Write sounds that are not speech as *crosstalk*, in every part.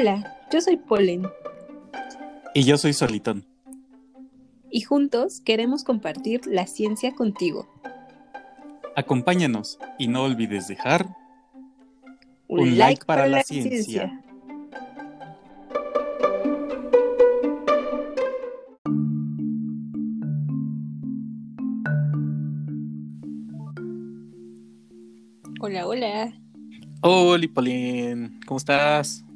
Hola, yo soy Polen. Y yo soy Solitón. Y juntos queremos compartir la ciencia contigo. Acompáñanos y no olvides dejar un, like, para, la, ciencia. Hola, hola. Hola, Polín. ¿Cómo estás?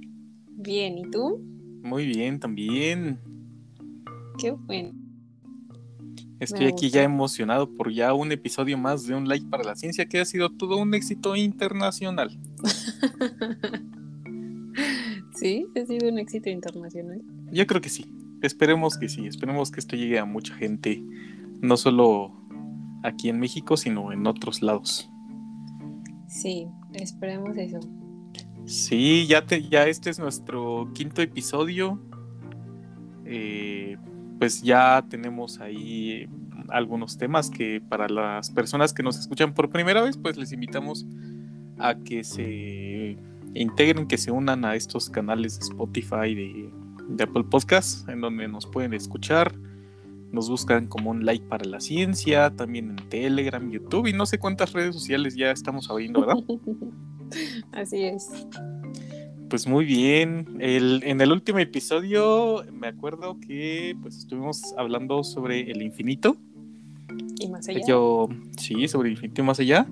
Bien, ¿y tú? Muy bien, también. Qué bueno. Estoy aquí ya emocionado por ya un episodio más de Un Like para la Ciencia que ha sido todo un éxito internacional. *laughs* ¿Sí? ¿Ha sido un éxito internacional? Yo creo que sí. Esperemos que sí. Esperemos que esto llegue a mucha gente. No solo aquí en México, sino en otros lados. Sí, esperemos eso. Sí, ya, te, ya este es nuestro quinto episodio. Eh, pues ya tenemos ahí algunos temas que para las personas que nos escuchan por primera vez, pues les invitamos a que se integren, que se unan a estos canales de Spotify, de, de Apple Podcasts, en donde nos pueden escuchar. Nos buscan como un like para la ciencia, también en Telegram, YouTube y no sé cuántas redes sociales ya estamos abriendo, ¿verdad? *laughs* Así es. Pues muy bien. en el último episodio me acuerdo que pues estuvimos hablando sobre el infinito. Y más allá. Yo, sí, sobre el infinito y más allá.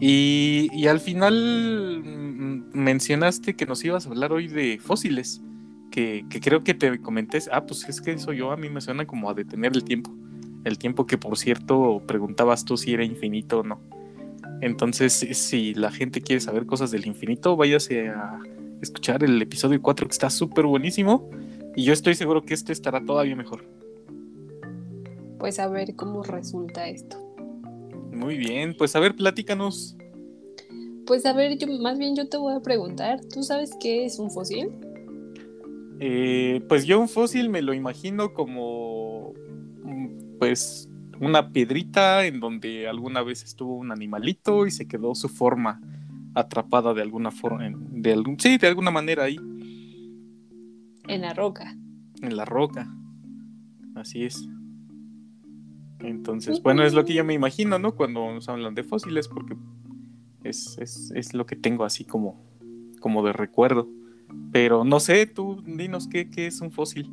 Y, al final mm, mencionaste que nos ibas a hablar hoy de fósiles. Que, creo que te comenté, ah, pues es que eso yo a mí me suena como a detener el tiempo. El tiempo que por cierto preguntabas tú si era infinito o no. Entonces, si la gente quiere saber cosas del infinito, váyase a escuchar el episodio 4 que está súper buenísimo y yo estoy seguro que este estará todavía mejor. Pues a ver cómo resulta esto. Muy bien, pues a ver, platícanos. Pues a ver, yo más bien yo te voy a preguntar, ¿tú sabes qué es un fósil? Eh, pues yo un fósil me lo imagino como mm, pues una piedrita en donde alguna vez estuvo un animalito y se quedó su forma atrapada de alguna forma, de algún, sí, de alguna manera ahí. En la roca. En la roca. Así es. Entonces, bueno, es lo que yo me imagino, ¿no? Cuando nos hablan de fósiles, porque es, es, es lo que tengo así como, como de recuerdo. Pero no sé, tú dinos qué, qué es un fósil.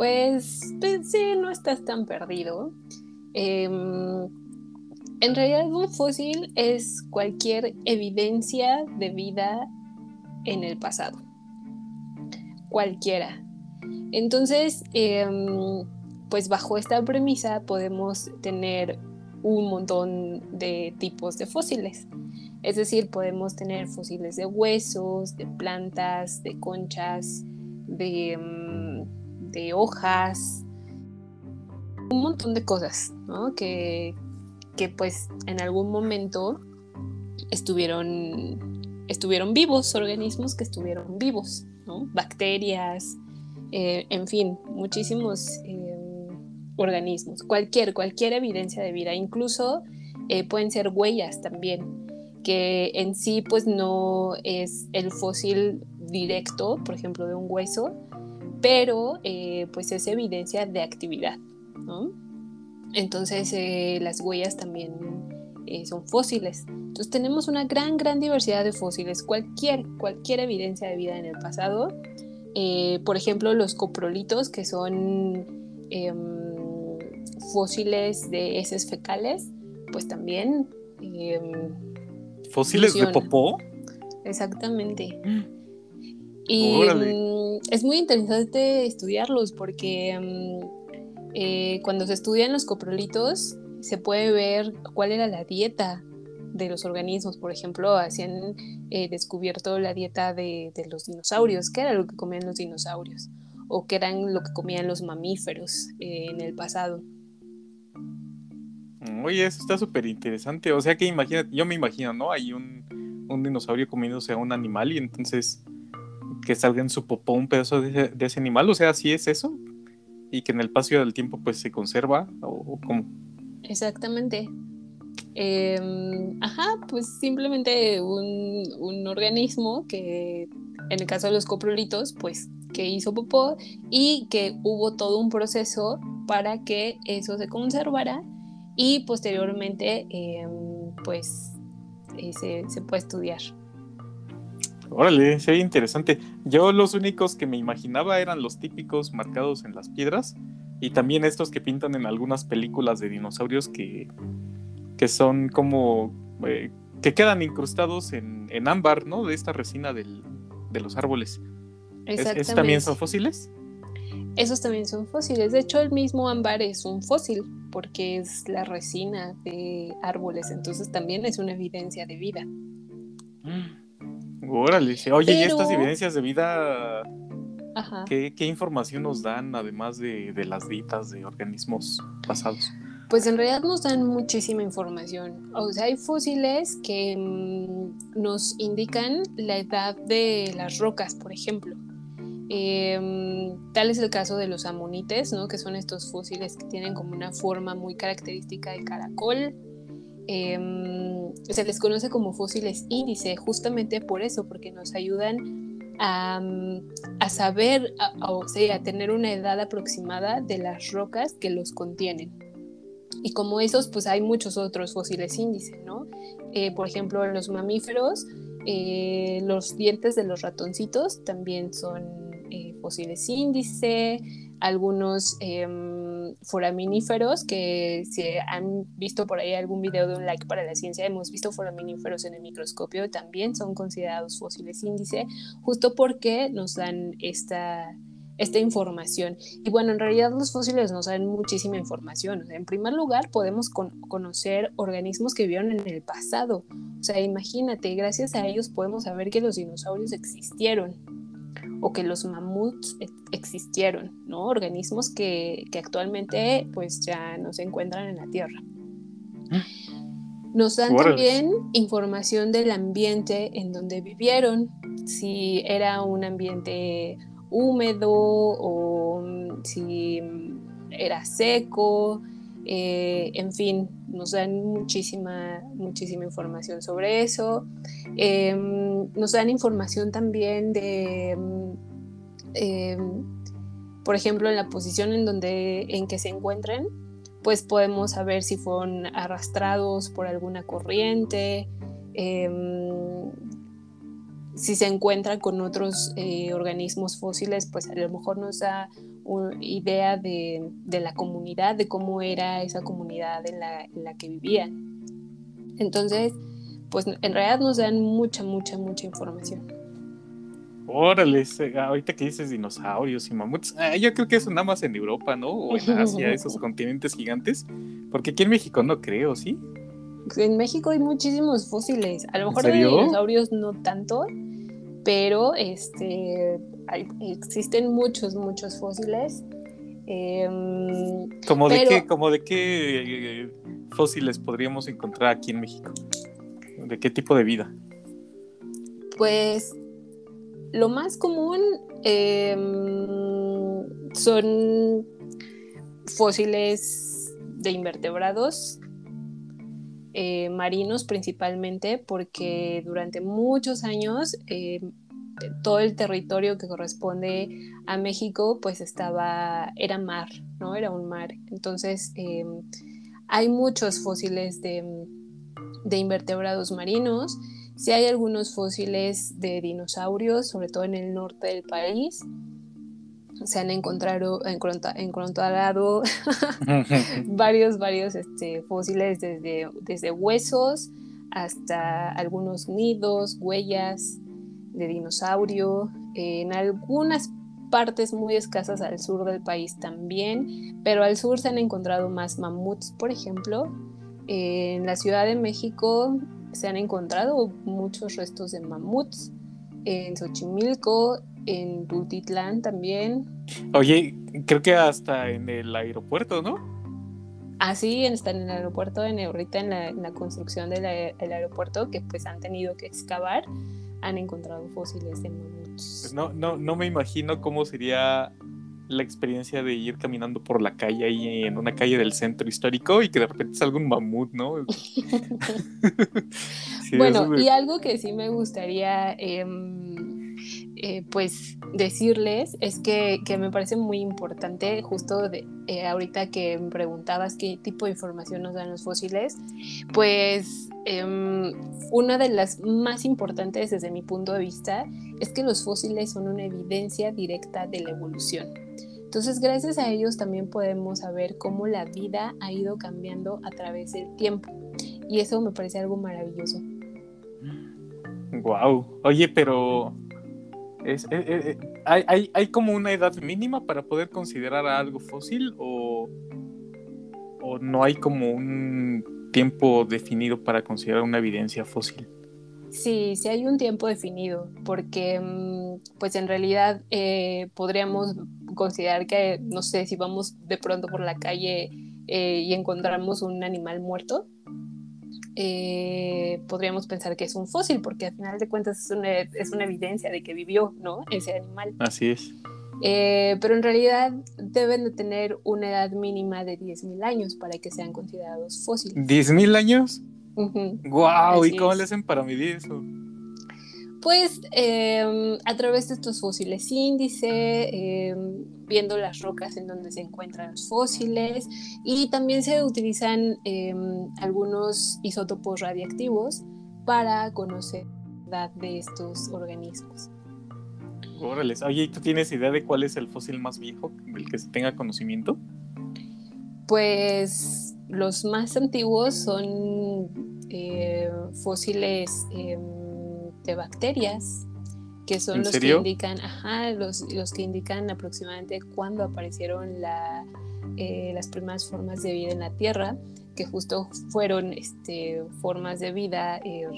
Pues, pues sí, no estás tan perdido. Eh, en realidad un fósil es cualquier evidencia de vida en el pasado. Cualquiera. Entonces, em, pues bajo esta premisa podemos tener un montón de tipos de fósiles. Es decir, podemos tener fósiles de huesos, de plantas, de conchas, de, em, de hojas, un montón de cosas que, que pues en algún momento estuvieron, estuvieron vivos, organismos que estuvieron vivos, bacterias, eh, en fin, muchísimos eh, organismos, cualquier, cualquier evidencia de vida, incluso eh, pueden ser huellas también, que en sí pues no es el fósil directo, por ejemplo, de un hueso, pero pues es evidencia de actividad, ¿no? Entonces eh, las huellas también eh, son fósiles. Entonces tenemos una gran, gran diversidad de fósiles. Cualquier, cualquier evidencia de vida en el pasado. Eh, por ejemplo, los coprolitos, que son em, fósiles de heces fecales, pues también... Em, ¿Fósiles de popó? Exactamente. Y es muy interesante estudiarlos porque eh, cuando se estudian los coprolitos, se puede ver cuál era la dieta de los organismos. Por ejemplo, hacían eh, descubierto la dieta de, los dinosaurios, qué era lo que comían los dinosaurios, o qué eran lo que comían los mamíferos eh, en el pasado. Oye, eso está súper interesante. O sea que imagínate, yo me imagino, ¿no? Hay un, dinosaurio comiéndose a un animal y entonces que salga en su popó un pedazo de, ese animal. O sea, ¿sí es eso? y que en el paso del tiempo pues se conserva o, cómo. Exactamente. Em, ajá, pues simplemente un, organismo que en el caso de los coprolitos, pues que hizo popó y que hubo todo un proceso para que eso se conservara y posteriormente em, pues eh, se, se puede estudiar. Órale, sería interesante. Yo los únicos que me imaginaba eran los típicos marcados en las piedras y también estos que pintan en algunas películas de dinosaurios que, que son como eh, que quedan incrustados en, en, ámbar, ¿no? De esta resina del, de los árboles. ¿Esos también son fósiles? Esos también son fósiles. De hecho, el mismo ámbar es un fósil porque es la resina de árboles, entonces también es una evidencia de vida. Mm. Órale, oye, ¿y estas evidencias de vida ¿qué, información nos dan además de, de las ditas de organismos pasados? Pues en realidad nos dan muchísima información. O sea, hay fósiles que mm, nos indican la edad de las rocas, por ejemplo. Em, tal es el caso de los amonites, ¿no? que son estos fósiles que tienen como una forma muy característica de caracol. Em, se les conoce como fósiles índice, justamente por eso, porque nos ayudan a, a saber, o sea, a tener una edad aproximada de las rocas que los contienen. Y como esos, pues hay muchos otros fósiles índice, ¿no? Eh, por ejemplo, los mamíferos, eh, los dientes de los ratoncitos también son eh, fósiles índice, algunos foraminíferos, que si han visto por ahí algún video de un like para la ciencia, hemos visto foraminíferos en el microscopio, también son considerados fósiles índice, justo porque nos dan esta esta información. Y bueno, en realidad los fósiles nos dan muchísima información. en primer lugar, podemos conocer organismos que vivieron en el pasado. O sea, imagínate, gracias a ellos podemos saber que los dinosaurios existieron o que los mamuts existieron, ¿no? Organismos que, que actualmente pues ya no se encuentran en la Tierra. Nos dan también información del ambiente en donde vivieron, si era un ambiente húmedo o mm, si era seco, eh, en fin, nos dan muchísima, muchísima información sobre eso. Em, nos dan información también de, em, por ejemplo, en la posición en, donde, en que se encuentren, pues podemos saber si fueron arrastrados por alguna corriente, em, si se encuentra con otros eh, organismos fósiles, pues a lo mejor nos da idea de, la comunidad, de cómo era esa comunidad en la, que vivían. Entonces, pues en realidad nos dan mucha, mucha, mucha información. Órale, ahorita que dices dinosaurios y mamuts, ah, yo creo que eso nada más en Europa, ¿no? O en *laughs* Asia, esos continentes gigantes, porque aquí en México no creo, ¿sí? En México hay muchísimos fósiles, a lo mejor de dinosaurios no tanto, pero este, existen muchos, muchos fósiles. Em, ¿Como, de qué, ¿Como de qué eh, fósiles podríamos encontrar aquí en México? ¿De qué tipo de vida? Pues lo más común em, son fósiles de invertebrados eh, marinos principalmente, porque durante muchos años eh, todo el territorio que corresponde a México pues estaba, era mar, ¿no? Era un mar. Entonces eh, hay muchos fósiles de, de invertebrados marinos. Sí hay algunos fósiles de dinosaurios, sobre todo en el norte del país se han encontrado, encontrado *laughs* *laughs* varios, varios este, fósiles desde, desde huesos hasta algunos nidos, huellas de dinosaurio, en algunas partes muy escasas al sur del país también, pero al sur se han encontrado más mamuts, por ejemplo. En la Ciudad de México se han encontrado muchos restos de mamuts. En Xochimilco en Tultitlán también. Oye, creo que hasta en el aeropuerto, ¿no? Ah, sí, está en el aeropuerto, en, ahorita en la, construcción del aeropuerto, que pues han tenido que excavar, han encontrado fósiles de mamuts. No, no, no me imagino cómo sería la experiencia de ir caminando por la calle ahí en una calle del centro histórico y que de repente salga un mamut, ¿no? *laughs* bueno, y algo que sí me gustaría... Em, eh, pues decirles es que, me parece muy importante, justo de, eh, ahorita que me preguntabas qué tipo de información nos dan los fósiles, pues em, una de las más importantes desde mi punto de vista es que los fósiles son una evidencia directa de la evolución. Entonces, gracias a ellos también podemos saber cómo la vida ha ido cambiando a través del tiempo. Y eso me parece algo maravilloso. Wow. Oye, pero eh, eh, eh, ¿hay, hay, como una edad mínima para poder considerar algo fósil o, o no hay como un tiempo definido para considerar una evidencia fósil? Sí, sí hay un tiempo definido, porque mm, pues en realidad podríamos considerar que, no sé, si vamos de pronto por la calle y encontramos un animal muerto, eh, podríamos pensar que es un fósil, porque al final de cuentas es una, es una evidencia de que vivió, ¿no? Ese animal. Así es. Eh, pero en realidad deben de tener una edad mínima de 10.000 años para que sean considerados fósiles. ¿10.000 años? ¡Guau! ¿Y cómo le hacen para medir eso? Pues em, a través de estos fósiles índice, em, viendo las rocas en donde se encuentran los fósiles y también se utilizan em, algunos isótopos radiactivos para conocer la edad de estos organismos. Órale, oye, ¿tú tienes idea de cuál es el fósil más viejo del que se tenga conocimiento? Pues los más antiguos son eh, fósiles de bacterias, que son los que indican, ajá, los, los, que indican aproximadamente cuándo aparecieron la, eh, las primeras formas de vida en la Tierra, que justo fueron este, formas de vida eh,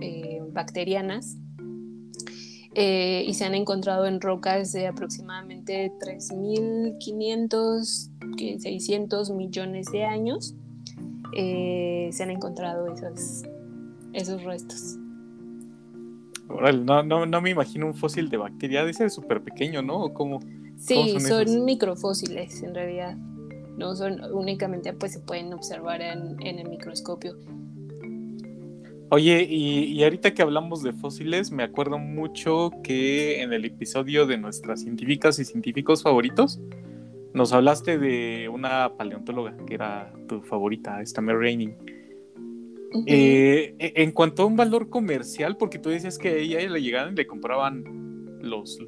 eh, bacterianas. y se han encontrado en rocas de aproximadamente 3.500, 600 millones de años. se han encontrado esos, esos restos no, no, no me imagino un fósil de bacteria, debe ser súper pequeño, ¿no? ¿Cómo, sí, son, microfósiles en realidad. No son únicamente, pues se pueden observar en, el microscopio. Oye, y, y, ahorita que hablamos de fósiles, me acuerdo mucho que en el episodio de nuestras científicas y científicos favoritos, nos hablaste de una paleontóloga que era tu favorita, esta Mary Raining. Eh, e, en cuanto a un valor comercial, porque tú dices que a ella le llegaban y le compraban los,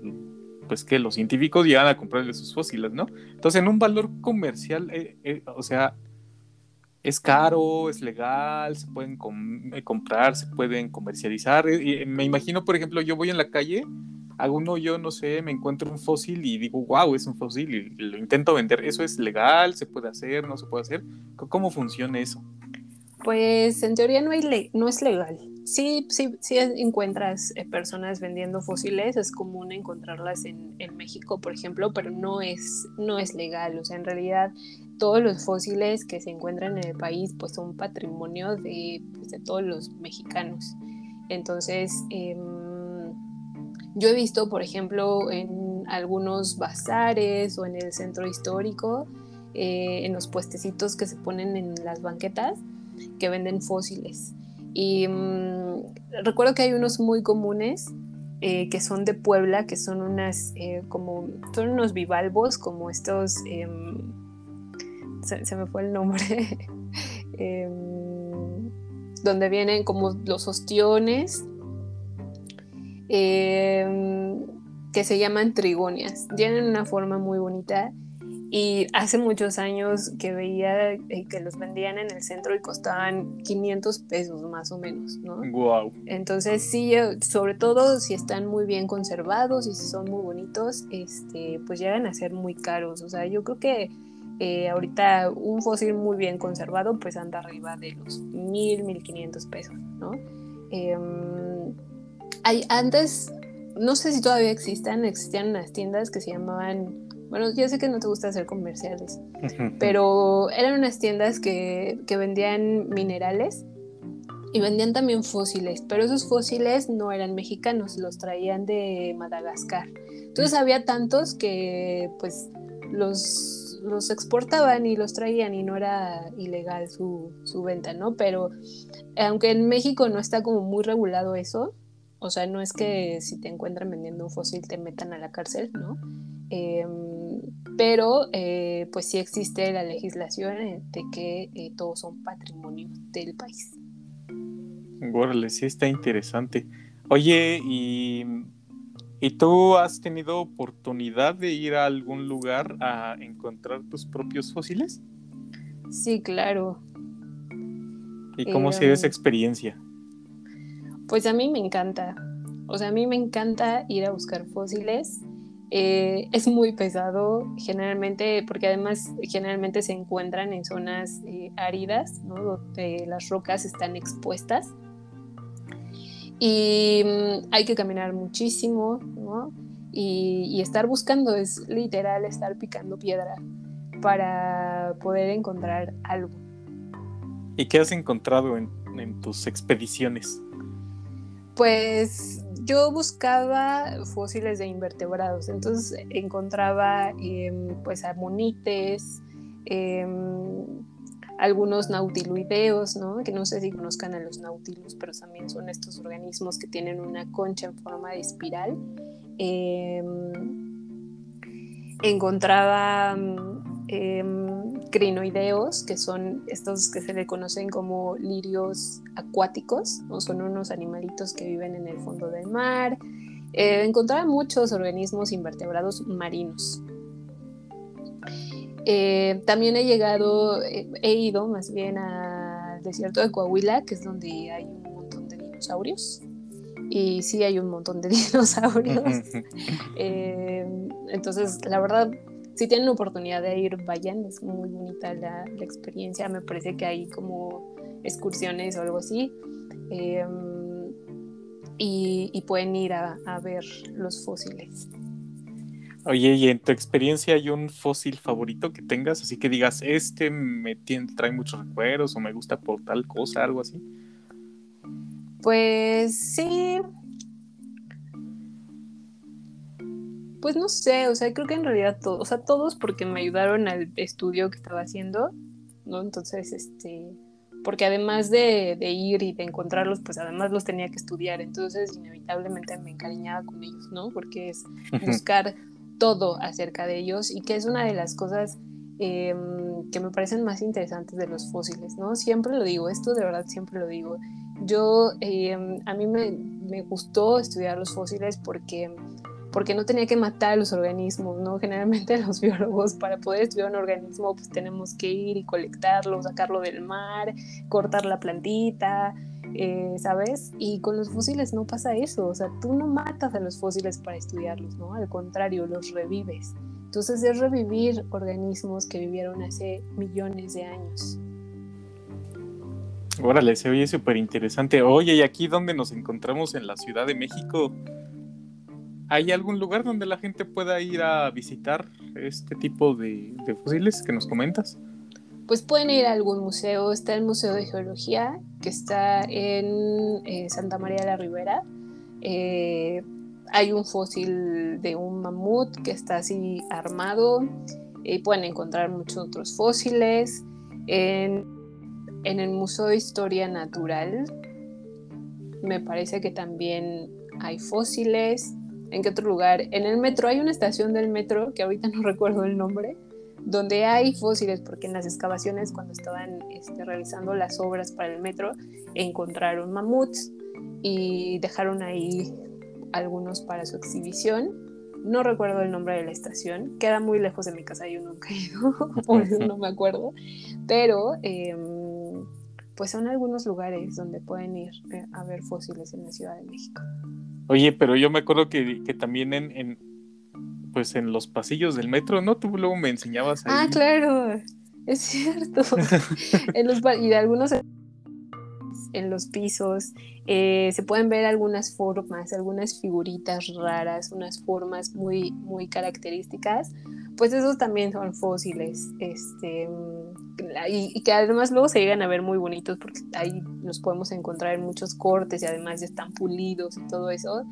pues que los científicos llegan a comprarle sus fósiles, ¿no? Entonces, en un valor comercial, eh, eh, o sea, es caro, es legal, se pueden comprar, se pueden comercializar. me imagino, por ejemplo, yo voy en la calle, hago uno, yo no sé, me encuentro un fósil y digo, wow, es un fósil y lo intento vender. ¿Eso es legal? ¿Se puede hacer? ¿No se puede hacer? ¿Cómo funciona eso? Pues en teoría no, es legal. Sí, sí, sí encuentras eh, personas vendiendo fósiles, es común encontrarlas en, México, por ejemplo, pero no es, no es legal. O sea, en realidad todos los fósiles que se encuentran en el país pues son patrimonio de, pues, todos los mexicanos. Entonces, em, yo he visto, por ejemplo, en algunos bazares o en el centro histórico, eh, en los puestecitos que se ponen en las banquetas, que venden fósiles. Y mm, recuerdo que hay unos muy comunes eh, que son de Puebla, que son unas, eh, como, son unos bivalvos, como estos, em, se, me fue el nombre, *laughs* em, donde vienen como los ostiones, em, que se llaman trigonias. Tienen una forma muy bonita y hace muchos años que veía eh, que los vendían en el centro y costaban 500 pesos más o menos, ¿no? Wow. Entonces sí, eh, sobre todo si están muy bien conservados y si son muy bonitos, este, pues llegan a ser muy caros. O sea, yo creo que eh, ahorita un fósil muy bien conservado pues anda arriba de los 1000, 1500 pesos, ¿no? Em, hay, antes, no sé si todavía existan, existían unas tiendas que se llamaban bueno, yo sé que no te gusta hacer comerciales, pero eran unas tiendas que, vendían minerales y vendían también fósiles, pero esos fósiles no eran mexicanos, los traían de Madagascar. Entonces mm. había tantos que pues los, los exportaban y los traían y no era ilegal su, su venta, ¿no? Pero aunque en México no está como muy regulado eso, O sea, no es que si te encuentran vendiendo un fósil te metan a la cárcel, ¿no? Em, pero eh, pues sí existe la legislación de que eh, todos son patrimonio del país. Órale, sí está interesante. Oye, ¿y, ¿y tú has tenido oportunidad de ir a algún lugar a encontrar tus propios fósiles? Sí, claro. ¿Y cómo se ve esa em, experiencia? Pues a mí me encanta. O sea, a mí me encanta ir a buscar fósiles. Eh, es muy pesado generalmente porque además generalmente se encuentran en zonas eh, áridas, ¿no? donde las rocas están expuestas y mm, hay que caminar muchísimo, ¿no? Y, estar buscando es literal estar picando piedra para poder encontrar algo. ¿Y qué has encontrado en, tus expediciones? Pues yo buscaba fósiles de invertebrados, entonces encontraba em, pues amonites, em, algunos nautiloideos, ¿no? que no sé si conozcan a los nautilos, pero también son estos organismos que tienen una concha en forma de espiral. Em, encontraba em, crinoideos, que son estos que se le conocen como lirios acuáticos, ¿no? son unos animalitos que viven en el fondo del mar. Eh, encontraba muchos organismos invertebrados marinos. Eh, también he llegado, eh, he ido más bien al desierto de Coahuila, que es donde hay un montón de dinosaurios. Y sí hay un montón de *laughs* dinosaurios. Eh, entonces, la verdad, si tienen oportunidad de ir, vayan. Es muy bonita la, experiencia. Me parece que hay como excursiones o algo así. Y, pueden ir a ver los fósiles. Oye, ¿y en tu experiencia hay un fósil favorito que tengas? Así que digas, este me trae muchos recuerdos o me gusta por tal cosa, algo así. Pues sí. Pues no sé, o sea, creo que en realidad todos, o sea, todos porque me ayudaron al estudio que estaba haciendo, ¿no? Entonces, este, porque además de, de, ir y de encontrarlos, pues además los tenía que estudiar, entonces inevitablemente me encariñaba con ellos, ¿no? Porque es buscar todo acerca de ellos y que es una de las cosas em, que me parecen más interesantes de los fósiles, ¿no? Siempre lo digo, esto de verdad siempre lo digo. Yo, em, a mí me, me, gustó estudiar los fósiles porque, porque no tenía que matar a los organismos, ¿no? Generalmente *laughs* los biólogos para poder estudiar un organismo pues tenemos que ir y colectarlo, sacarlo del mar, cortar la plantita, eh, ¿sabes? Y con los fósiles no pasa eso, o sea, tú no matas a los fósiles para estudiarlos, ¿no? Al contrario, los revives. Entonces es revivir organismos que vivieron hace millones de años. Órale, se oye súper interesante. Oye, y aquí donde nos encontramos en la Ciudad de México, ¿hay algún lugar donde la gente pueda ir a visitar este tipo de fósiles que nos comentas? pues pueden ir a algún museo. Está el Museo de Geología, que está en eh, Santa María de la Ribera. Eh, hay un fósil de un mamut que está así armado. Y pueden encontrar muchos otros fósiles. En, en el Museo de Historia Natural me parece que también hay fósiles. ¿En qué otro lugar? En el metro hay una estación del metro que ahorita *laughs* no recuerdo el nombre, donde hay fósiles, porque en las excavaciones cuando estaban este, realizando las obras para el metro encontraron mamuts y dejaron ahí algunos para su exhibición. No recuerdo el nombre de la estación, queda muy lejos de mi casa, yo nunca he ido, *laughs* por eso no me acuerdo, pero em, pues son algunos lugares donde pueden ir eh, a ver fósiles en la Ciudad de México. Oye, pero yo me acuerdo que, también en pues en los pasillos del metro, ¿no? Tú luego me enseñabas ahí. Ah, claro, es cierto. *laughs* en los, y de algunos en los pisos eh, se pueden ver algunas formas, algunas figuritas raras, unas formas muy, muy características. Pues esos también son fósiles, este, y, y, que además luego se llegan a ver muy bonitos porque ahí los podemos encontrar en muchos cortes y además ya están pulidos y todo eso.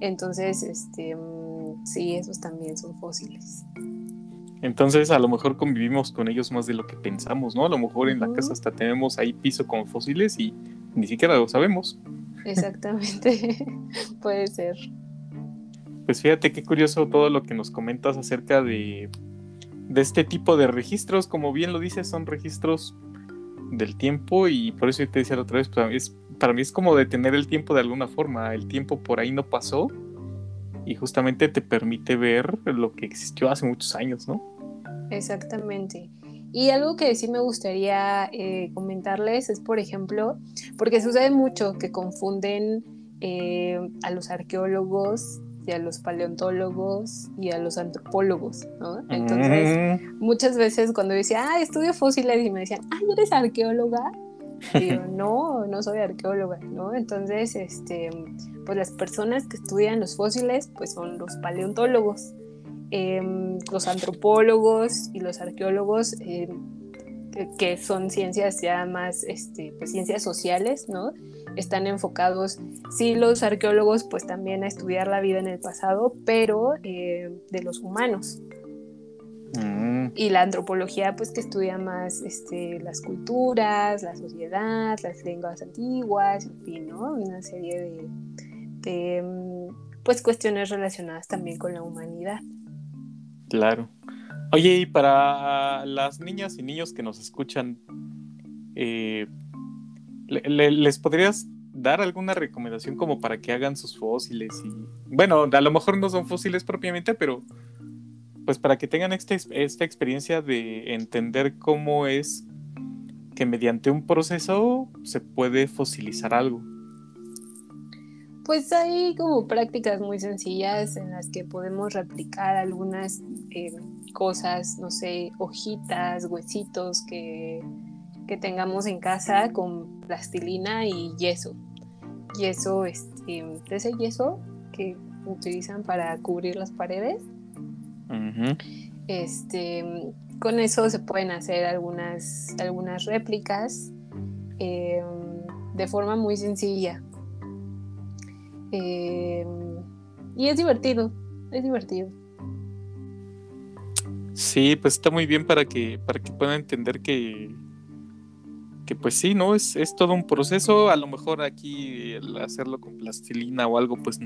Entonces, este, Sí, esos también son fósiles. Entonces, a lo mejor convivimos con ellos más de lo que pensamos, ¿no? A lo mejor en la casa hasta tenemos ahí piso con fósiles y ni siquiera lo sabemos. Exactamente, *laughs* puede ser. Pues fíjate qué curioso todo lo que nos comentas acerca de, de este tipo de registros. Como bien lo dices, son registros del tiempo y por eso te decía la otra vez, mí, es, para mí es como detener el tiempo de alguna forma. El tiempo por ahí no pasó y justamente te permite ver lo que existió hace muchos años, ¿no? Exactamente. Y algo que sí me gustaría eh, comentarles es, por ejemplo, porque sucede mucho que confunden eh, a los arqueólogos y a los paleontólogos y a los antropólogos, ¿no? Entonces, mm. muchas veces cuando decía, ah, estudio fósiles y me decían, ah, ¿eres arqueóloga? Y yo, *laughs* no, no soy arqueóloga, ¿no? Entonces, este, pues las personas que estudian los fósiles, pues son los paleontólogos, em, los antropólogos y los arqueólogos, em, que son ciencias ya más, este, pues ciencias sociales, ¿no? Están enfocados, sí, los arqueólogos, pues también a estudiar la vida en el pasado, pero eh, de los humanos. Mm. Y la antropología, pues que estudia más este, las culturas, la sociedad, las lenguas antiguas, en fin, ¿no? Una serie de, de mm, pues cuestiones relacionadas también con la humanidad. Claro. Oye, y para las niñas y niños que nos escuchan, eh, ¿Les podrías dar alguna recomendación como para que hagan sus fósiles? Y bueno, a lo mejor no son fósiles propiamente, pero pues para que tengan este, esta experiencia de entender cómo es que mediante un proceso se puede fosilizar algo. Pues hay como prácticas muy sencillas en las que podemos replicar algunas eh, cosas, no sé, hojitas, huesitos que que tengamos en casa con plastilina y yeso. Yeso, este, ese yeso que utilizan para cubrir las paredes. Este, con eso se pueden hacer algunas, algunas réplicas em, de forma muy sencilla. Em, y es divertido, es divertido. Sí, pues está muy bien para que, para que puedan entender que, pues sí, ¿no? Es, es todo un proceso. A lo mejor aquí el hacerlo con plastilina o algo, pues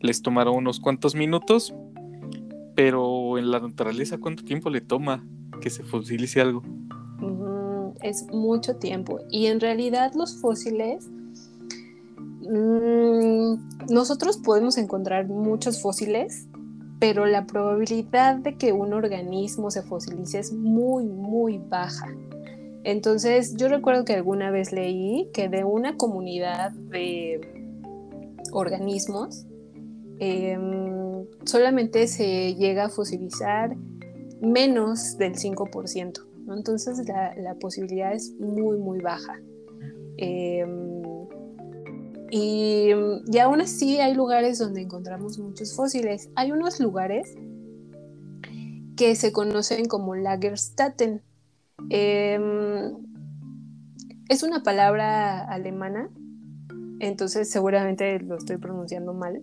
les tomará unos cuantos minutos. Pero en la naturaleza, ¿cuánto tiempo le toma que se fosilice algo? es mucho tiempo. Y en realidad los fósiles, mm, nosotros podemos encontrar muchos fósiles, pero la probabilidad de que un organismo se fosilice es muy, muy baja. Entonces, yo recuerdo que alguna vez leí que de una comunidad de organismos, em, solamente se llega a fosilizar menos del 5%. Entonces, la, posibilidad es muy, muy baja. Em, y, y, aún así hay lugares donde encontramos muchos fósiles. Hay unos lugares que se conocen como Lagerstätten. Em, es una palabra alemana, entonces seguramente lo estoy pronunciando mal,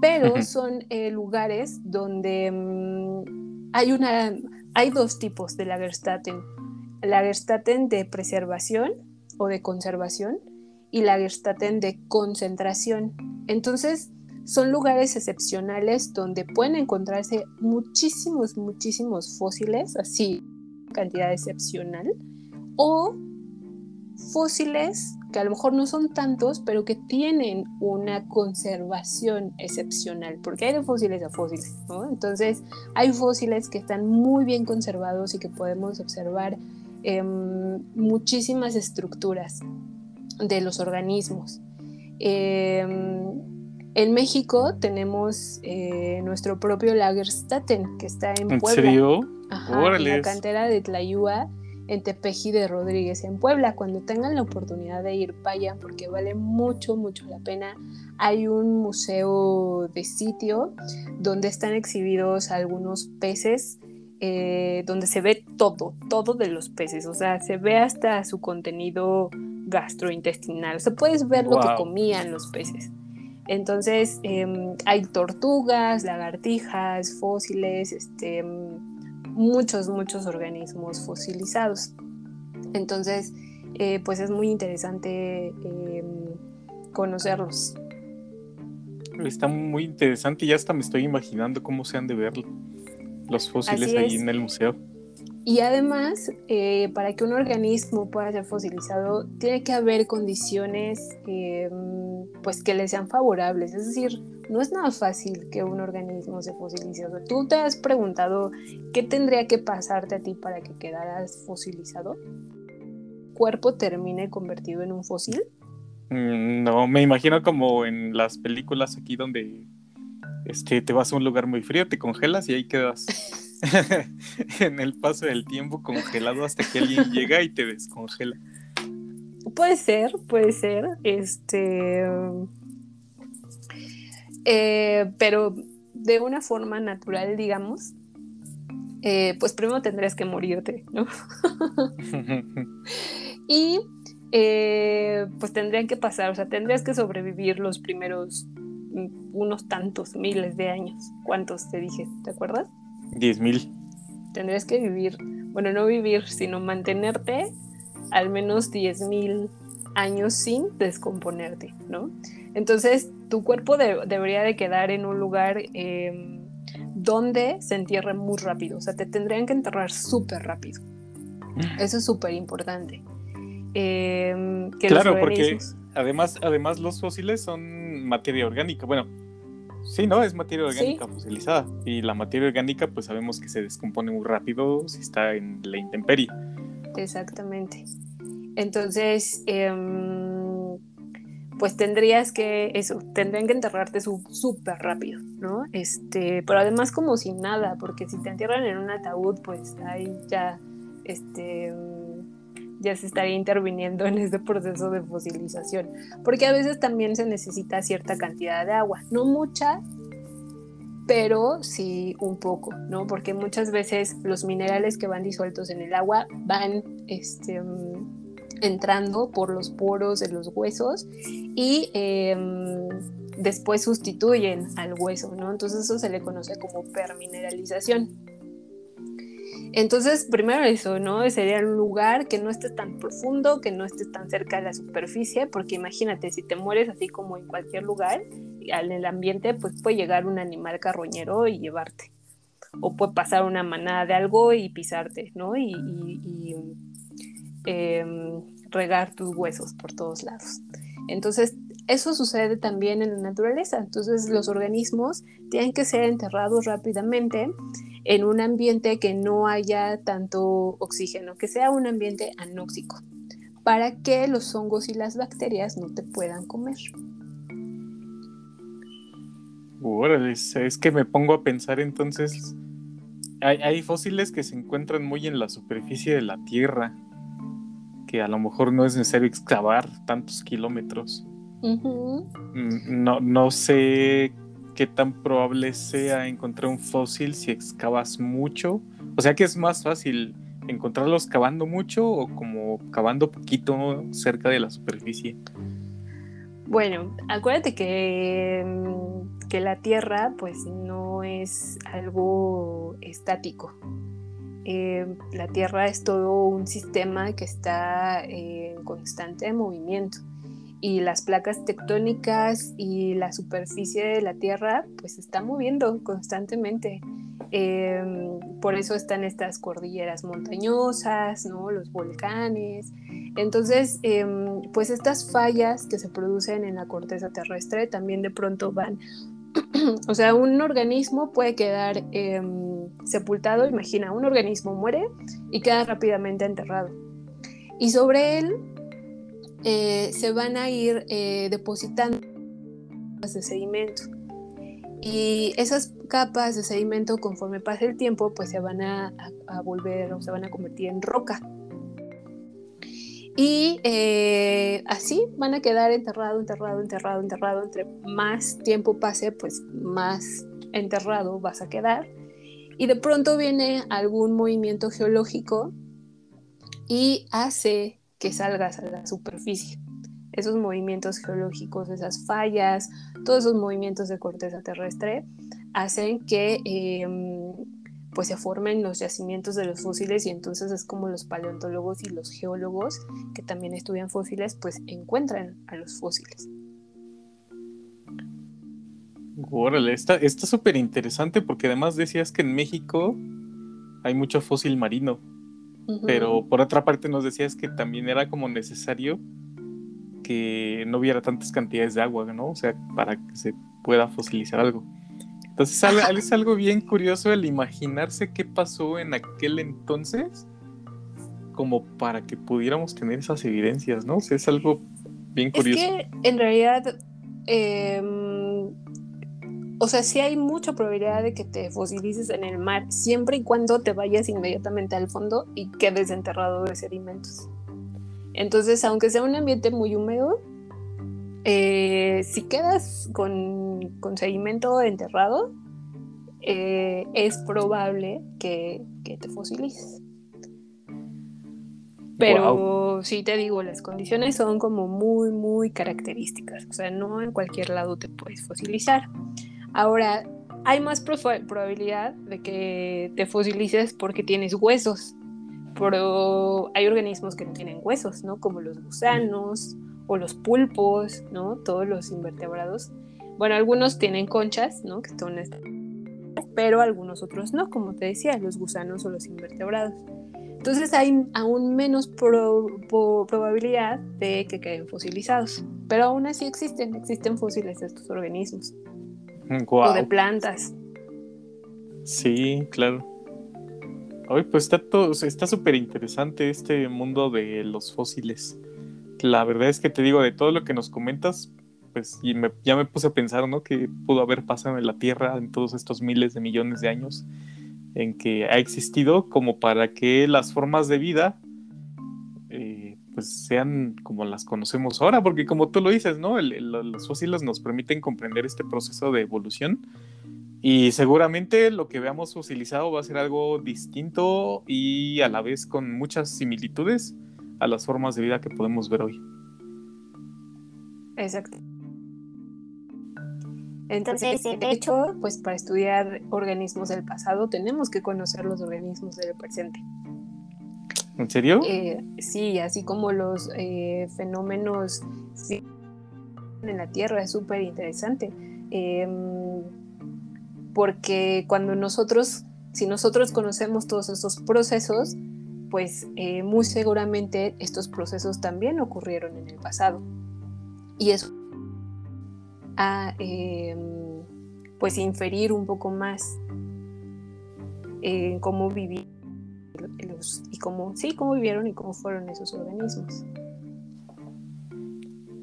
pero son eh, lugares donde mm, hay, una, hay dos tipos de Lagerstatten. Lagerstatten de preservación o de conservación y Lagerstatten de concentración. Entonces, son lugares excepcionales donde pueden encontrarse muchísimos, muchísimos fósiles, así cantidad excepcional, o fósiles que a lo mejor no son tantos, pero que tienen una conservación excepcional, porque hay de fósiles a fósiles, ¿no? Entonces, hay fósiles que están muy bien conservados y que podemos observar em, muchísimas estructuras de los organismos. Em, en México tenemos eh, nuestro propio Lagerstatten, que está en Puebla. ¿En serio? en la cantera de Tlayúa, en Tepeji de Rodríguez, en Puebla. Cuando tengan la oportunidad de ir, vayan porque vale mucho, mucho la pena. Hay un museo de sitio donde están exhibidos algunos peces. Eh, donde se ve todo, todo de los peces, o sea, se ve hasta su contenido gastrointestinal, o sea, puedes ver lo que comían los peces. Entonces, em, hay tortugas, lagartijas, fósiles, este, muchos, muchos organismos fosilizados. Entonces, eh, pues es muy interesante em, conocerlos. Está muy interesante, ya hasta me estoy imaginando cómo se han de ver los fósiles ahí en el museo. Y además, eh, para que un organismo pueda ser fosilizado, tiene que haber condiciones eh, pues que le sean favorables. Es decir, no es nada fácil que un organismo se fosilice. ¿Tú te has preguntado qué tendría que pasarte a ti para que quedaras fosilizado? ¿Cuerpo termine convertido en un fósil? Mm, no, me imagino como en las películas aquí donde este, te vas a un lugar muy frío, te congelas y ahí quedas *laughs* *laughs* en el paso del tiempo congelado hasta que alguien llega y te descongela. Puede ser, puede ser. Este. Eh, pero de una forma natural, digamos, eh, pues primero tendrías que morirte, ¿no? *laughs* y eh, pues tendrían que pasar, o sea, tendrías que sobrevivir los primeros mm, unos tantos miles de años. ¿Cuántos te dije? ¿Te acuerdas? Diez mil. Tendrías que vivir, bueno, no vivir, sino mantenerte al menos diez mil años sin descomponerte, ¿no? Entonces, tu cuerpo debería de quedar en un lugar em, donde se entierre muy rápido, o sea, te tendrían que enterrar súper rápido. Mm. Eso es súper importante. Em, claro, porque además, además los fósiles son materia orgánica. Bueno, sí, ¿no? Es materia orgánica fosilizada. Y la materia orgánica, pues sabemos que se descompone muy rápido si está en la intemperie. Exactamente. Entonces, em, pues tendrías que, eso, tendrían que enterrarte súper rápido, ¿no? Este, pero además como sin nada, porque si te entierran en un ataúd, pues ahí ya, este ya se estaría interviniendo en este proceso de fosilización, porque a veces también se necesita cierta cantidad de agua, no mucha, pero sí un poco, ¿no? Porque muchas veces los minerales que van disueltos en el agua van este, entrando por los poros de los huesos y em, después sustituyen al hueso, ¿no? Entonces eso se le conoce como permineralización. Entonces, primero eso, ¿no? Sería un lugar que no esté tan profundo, que no esté tan cerca de la superficie, porque imagínate, si te mueres así como en cualquier lugar, en el ambiente, pues puede llegar un animal carroñero y llevarte. O puede pasar una manada de algo y pisarte, ¿no? Y, em, regar tus huesos por todos lados. Entonces, eso sucede también en la naturaleza. Entonces, los organismos tienen que ser enterrados rápidamente en un ambiente que no haya tanto oxígeno, que sea un ambiente anóxico, para que los hongos y las bacterias no te puedan comer. Órale, es que me pongo a pensar entonces, hay, fósiles que se encuentran muy en la superficie de la Tierra, que a lo mejor no es necesario excavar tantos kilómetros. Mm, no, no sé qué tan probable sea encontrar un fósil si excavas mucho. O sea que es más fácil encontrarlos cavando mucho o como cavando poquito cerca de la superficie. Bueno, acuérdate que, mm, que la Tierra pues no es algo estático. Eh, la Tierra es todo un sistema que está en constante movimiento y las placas tectónicas y la superficie de la Tierra pues se está moviendo constantemente. Em, por eso están estas cordilleras montañosas, ¿no? los volcanes. Entonces, em, pues estas fallas que se producen en la corteza terrestre también de pronto van, *clears throat* o sea, un organismo puede quedar em, sepultado, imagina, un organismo muere y queda rápidamente enterrado. Y sobre él eh, se van a ir eh, depositando capas de sedimento. Y esas capas de sedimento, conforme pase el tiempo, pues se van a, volver o se van a convertir en roca. Y eh, así van a quedar enterrado, enterrado, enterrado, enterrado. Entre más tiempo pase, pues más enterrado vas a quedar. Y de pronto viene algún movimiento geológico y hace que salgas a la superficie. Esos movimientos geológicos, esas fallas, todos esos movimientos de corteza terrestre hacen que em, pues se formen los yacimientos de los fósiles y entonces es como los paleontólogos y los geólogos que también estudian fósiles pues encuentran a los fósiles. Órale, está súper interesante porque además decías que en México hay mucho fósil marino, pero por otra parte nos decías que también era como necesario que no hubiera tantas cantidades de agua, ¿no? O sea, para que se pueda fosilizar algo. Entonces es algo bien curioso el imaginarse qué pasó en aquel entonces como para que pudiéramos tener esas evidencias, ¿no? O sea, es algo bien curioso. Es que en realidad, em, o sea, sí hay mucha probabilidad de que te fosilices en el mar, siempre y cuando te vayas inmediatamente al fondo y quedes enterrado de sedimentos. Entonces, aunque sea un ambiente muy húmedo, eh, si quedas con, con sedimento enterrado, eh, es probable que, que te fosilices. Pero sí te digo, las condiciones son como muy, muy características. O sea, no en cualquier lado te puedes fosilizar. Ahora, hay más probabilidad de que te fosilices porque tienes huesos. Pero hay organismos que no tienen huesos, ¿no? Como los gusanos o los pulpos, ¿no? Todos los invertebrados. Bueno, algunos tienen conchas, ¿no? Que son pero algunos otros no, como te decía, los gusanos o los invertebrados. Entonces hay aún menos probabilidad de que queden fosilizados. Pero aún así existen, existen fósiles de estos organismos. O de plantas. Sí, claro. Hoy pues está todo, está súper interesante este mundo de los fósiles. La verdad es que te digo, de todo lo que nos comentas, pues y ya me puse a pensar, ¿no? Que pudo haber pasado en la Tierra en todos estos miles de millones de años en que ha existido como para que las formas de vida pues sean como las conocemos ahora, porque como tú lo dices, ¿no? los fósiles nos permiten comprender este proceso de evolución y seguramente lo que veamos fosilizado va a ser algo distinto y a la vez con muchas similitudes a las formas de vida que podemos ver hoy. Exacto. Entonces, de hecho, pues para estudiar organismos del pasado tenemos que conocer los organismos del presente. ¿En serio? Eh, sí, así como los eh, fenómenos en la Tierra, es súper interesante. Em, porque cuando nosotros, si nosotros conocemos todos estos procesos, pues eh, muy seguramente estos procesos también ocurrieron en el pasado. Y eso a em, pues inferir un poco más en cómo vivieron y cómo, sí, cómo vivieron y cómo fueron esos organismos.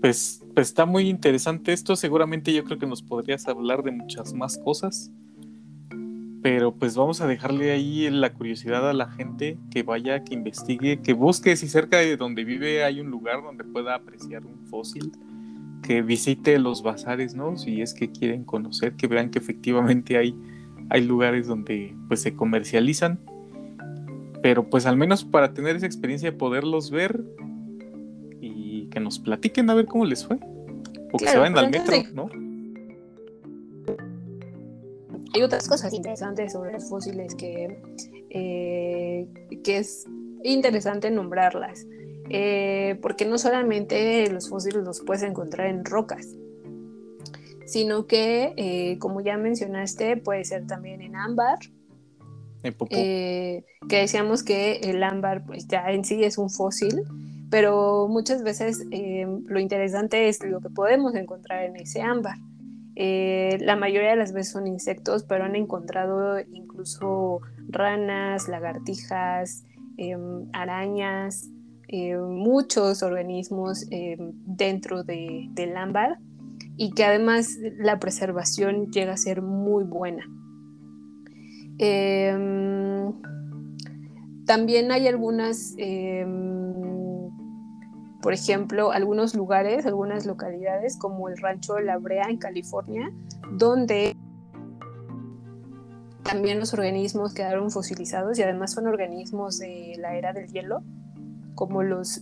Pues, pues, está muy interesante esto. Seguramente yo creo que nos podrías hablar de muchas más cosas. Pero pues vamos a dejarle ahí la curiosidad a la gente que vaya, que investigue, que busque si cerca de donde vive hay un lugar donde pueda apreciar un fósil que visite los bazares, ¿no? Si es que quieren conocer, que vean que efectivamente hay, hay lugares donde pues se comercializan. Pero pues al menos para tener esa experiencia de poderlos ver y que nos platiquen a ver cómo les fue. O que se vayan al metro, ¿no? Hay otras cosas interesantes sobre los fósiles que, eh, que es interesante nombrarlas. Eh, porque no solamente los fósiles los puedes encontrar en rocas, sino que, eh, como ya mencionaste, puede ser también en ámbar. Eh, que decíamos que el ámbar pues, ya en sí es un fósil, pero muchas veces lo interesante es lo que podemos encontrar en ese ámbar. la mayoría de las veces son insectos, pero han encontrado incluso ranas, lagartijas, em, arañas, eh, muchos organismos eh, dentro de, del ámbar y que además la preservación llega a ser muy buena. Em, también hay algunas, em, por ejemplo, algunos lugares, algunas localidades como el rancho La Brea en California, donde también los organismos quedaron fosilizados y además son organismos de la era del hielo como los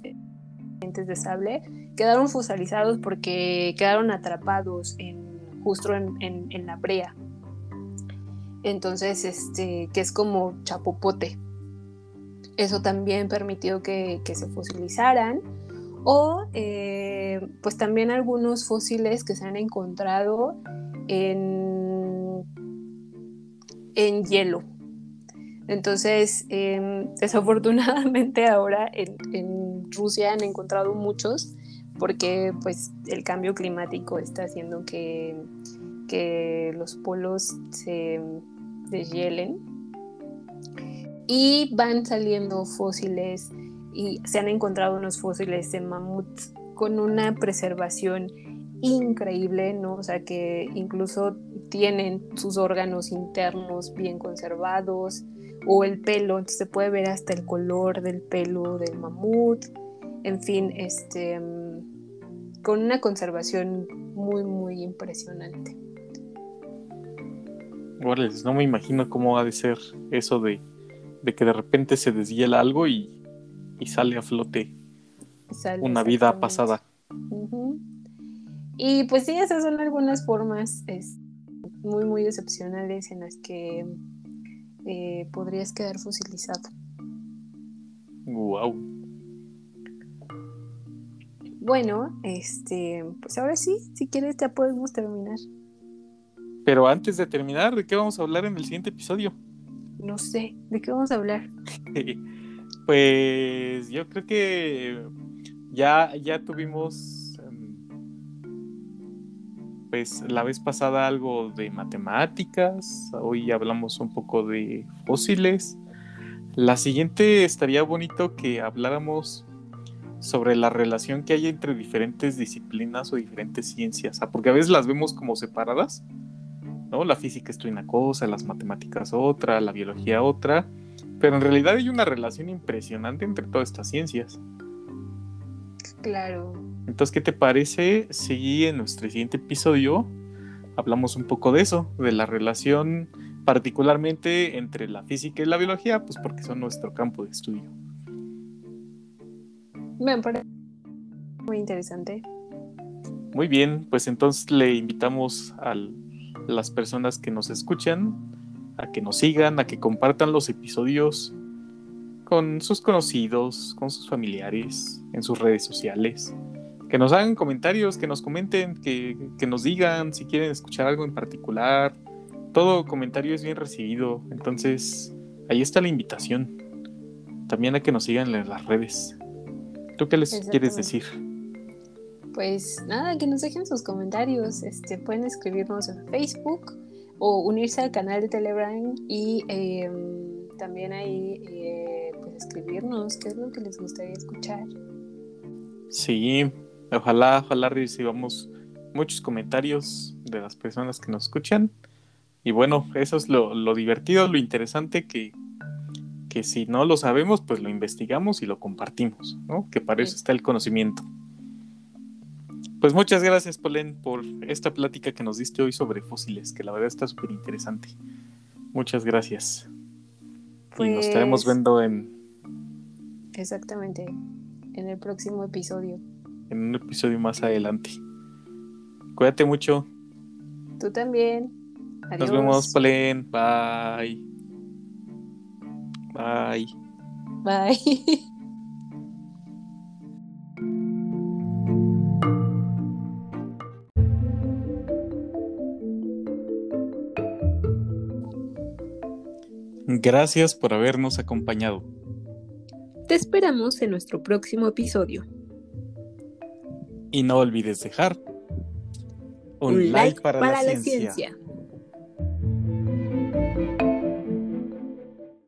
dientes de sable, quedaron fosilizados porque quedaron atrapados en, justo en, la brea. Entonces, este, que es como chapopote. Eso también permitió que, se fosilizaran. O eh, pues también algunos fósiles que se han encontrado en en hielo. Entonces, em, *laughs* desafortunadamente ahora en, Rusia han encontrado muchos porque pues el cambio climático está haciendo que, que los polos se deshielen y van saliendo fósiles y se han encontrado unos fósiles de mamuts con una preservación increíble, ¿no? O sea, que incluso tienen sus órganos internos bien conservados o el pelo, entonces se puede ver hasta el color del pelo del mamut, en fin, este, mm, con una conservación muy, muy impresionante. No me imagino cómo ha de ser eso de, que de repente se deshiela algo y, sale a flote una vida pasada. Y pues sí, esas son algunas formas muy, muy excepcionales en las que eh, podrías quedar fosilizado. Wow. Bueno, este, pues ahora sí, si quieres ya podemos terminar. Pero antes de terminar, ¿de qué vamos a hablar en el siguiente episodio? No sé, ¿de qué vamos a hablar? *laughs* pues yo creo que ya, ya tuvimos pues la vez pasada algo de matemáticas, hoy hablamos un poco de fósiles. La siguiente estaría bonito que habláramos sobre la relación que hay entre diferentes disciplinas o diferentes ciencias, ah, porque a veces las vemos como separadas, ¿no? La física es una cosa, las matemáticas otra, la biología otra, pero en realidad hay una relación impresionante entre todas estas ciencias. Claro. Entonces, ¿qué te parece si en nuestro siguiente episodio hablamos un poco de eso, de la relación particularmente entre la física y la biología, pues porque son nuestro campo de estudio? Me parece muy interesante. Muy bien, pues entonces le invitamos a las personas que nos escuchan a que nos sigan, a que compartan los episodios con sus conocidos, con sus familiares, en sus redes sociales. Que nos hagan comentarios, que nos comenten, que, nos digan si quieren escuchar algo en particular. Todo comentario es bien recibido. Entonces, ahí está la invitación. También a que nos sigan en las redes. ¿Tú qué les quieres decir? Pues nada, que nos dejen sus comentarios. Este, pueden escribirnos en Facebook o unirse al canal de Telegram y em, también ahí eh, escribirnos qué es lo que les gustaría escuchar. Sí, ojalá, ojalá recibamos muchos comentarios de las personas que nos escuchan. Y bueno, eso es lo, divertido, lo interesante que, que si no lo sabemos, pues lo investigamos y lo compartimos, ¿no? Que para eso está el conocimiento. Pues muchas gracias, Polen, por esta plática que nos diste hoy sobre fósiles, que la verdad está súper interesante. Muchas gracias. Y nos estaremos pues viendo en Exactamente, en el próximo episodio. En un episodio más adelante. Cuídate mucho. Tú también. Nos vemos, Polen. Bye. Bye. Bye. *laughs* Gracias por habernos acompañado. Te esperamos en nuestro próximo episodio. Y no olvides dejar un, like, para, la ciencia.